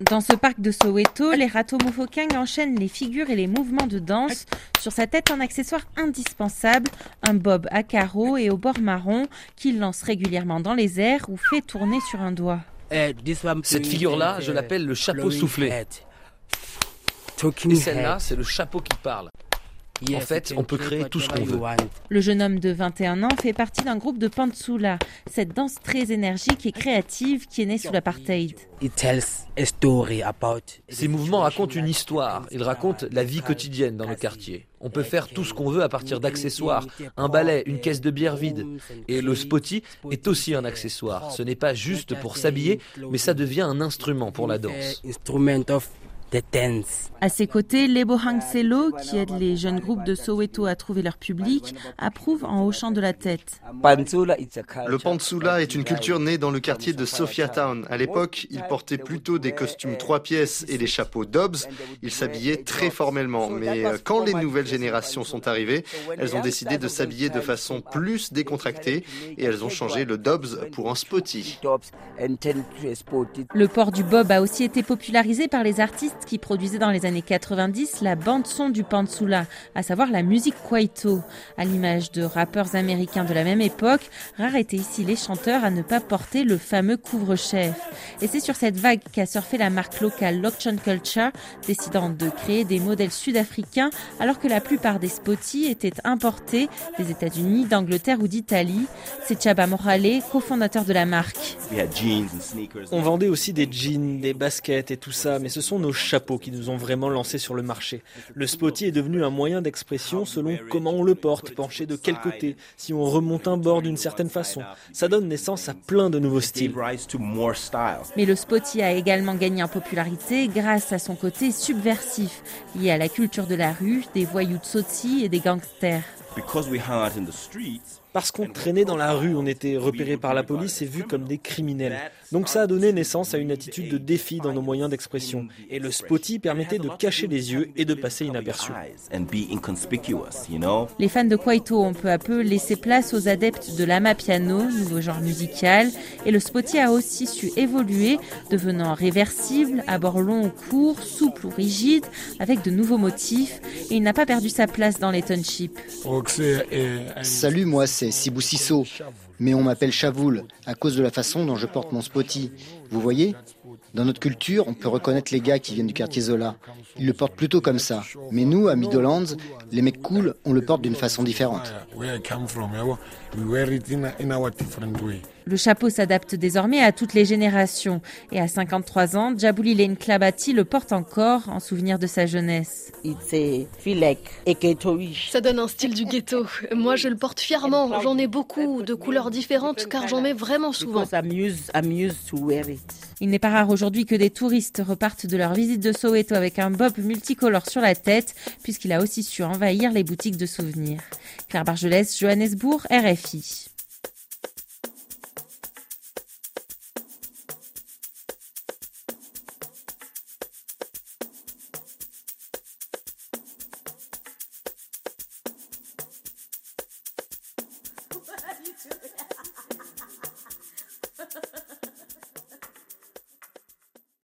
Dans ce parc de Soweto, les Ratomufokang enchaînent les figures et les mouvements de danse. Sur sa tête, un accessoire indispensable, un bob à carreaux et au bord marron qu'il lance régulièrement dans les airs ou fait tourner sur un doigt. Cette figure-là, je l'appelle le chapeau soufflé. Et celle-là, c'est le chapeau qui parle. En fait, on peut créer tout ce qu'on veut. Le jeune homme de 21 ans fait partie d'un groupe de Pantsula, cette danse très énergique et créative qui est née sous l'apartheid. Ces mouvements racontent une histoire, ils racontent la vie quotidienne dans le quartier. On peut faire tout ce qu'on veut à partir d'accessoires, un balai, une caisse de bière vide. Et le spotty est aussi un accessoire. Ce n'est pas juste pour s'habiller, mais ça devient un instrument pour la danse. À ses côtés, Lebo Hangselo, qui aide les jeunes groupes de Soweto à trouver leur public, approuve en hochant de la tête. Le Pantsula est une culture née dans le quartier de Sophiatown. À l'époque, ils portaient plutôt des costumes trois pièces et des chapeaux Dobbs. Ils s'habillaient très formellement. Mais euh, quand les nouvelles générations sont arrivées, elles ont décidé de s'habiller de façon plus décontractée et elles ont changé le Dobbs pour un spotty. Le port du bob a aussi été popularisé par les artistes qui produisait dans les années 90 la bande-son du Pansula, à savoir la musique Kwaito. À l'image de rappeurs américains de la même époque, rares étaient ici les chanteurs à ne pas porter le fameux couvre-chef. Et c'est sur cette vague qu'a surfé la marque locale Loction Culture, décidant de créer des modèles sud-africains alors que la plupart des spotty étaient importés des États-Unis, d'Angleterre ou d'Italie. C'est Chaba Morale, cofondateur de la marque. On vendait aussi des jeans, des baskets et tout ça, mais ce sont nos chapeaux qui nous ont vraiment lancés sur le marché. Le spotty est devenu un moyen d'expression selon comment on le porte, penché de quel côté, si on remonte un bord d'une certaine façon. Ça donne naissance à plein de nouveaux styles. Mais le spotty a également gagné en popularité grâce à son côté subversif, lié à la culture de la rue, des voyous de Sotsi et des gangsters. Parce qu'on traînait dans la rue, on était repérés par la police et vus comme des criminels. Donc ça a donné naissance à une attitude de défi dans nos moyens d'expression. Et le spotty permettait de cacher les yeux et de passer inaperçu. Les fans de Kwaito ont peu à peu laissé place aux adeptes de l'amapiano, nouveau genre musical. Et le spotty a aussi su évoluer, devenant réversible, à bord long ou court, souple ou rigide, avec de nouveaux motifs. Et il n'a pas perdu sa place dans les townships. Salut, moi c'est Sibou Sisso, mais on m'appelle Chavoul à cause de la façon dont je porte mon spotty. Vous voyez? Dans notre culture, on peut reconnaître les gars qui viennent du quartier Zola. Ils le portent plutôt comme ça. Mais nous, à Midlands, les mecs cool, on le porte d'une façon différente. Le chapeau s'adapte désormais à toutes les générations. Et à 53 ans, Djabouli Lane Klabati le porte encore en souvenir de sa jeunesse. Ça donne un style du ghetto. Moi, je le porte fièrement. J'en ai beaucoup de couleurs différentes car j'en mets vraiment souvent. Il n'est pas rare aujourd'hui que des touristes repartent de leur visite de Soweto avec un bob multicolore sur la tête, puisqu'il a aussi su envahir les boutiques de souvenirs. Claire Bargelès, Johannesburg, RFI. what are you doing?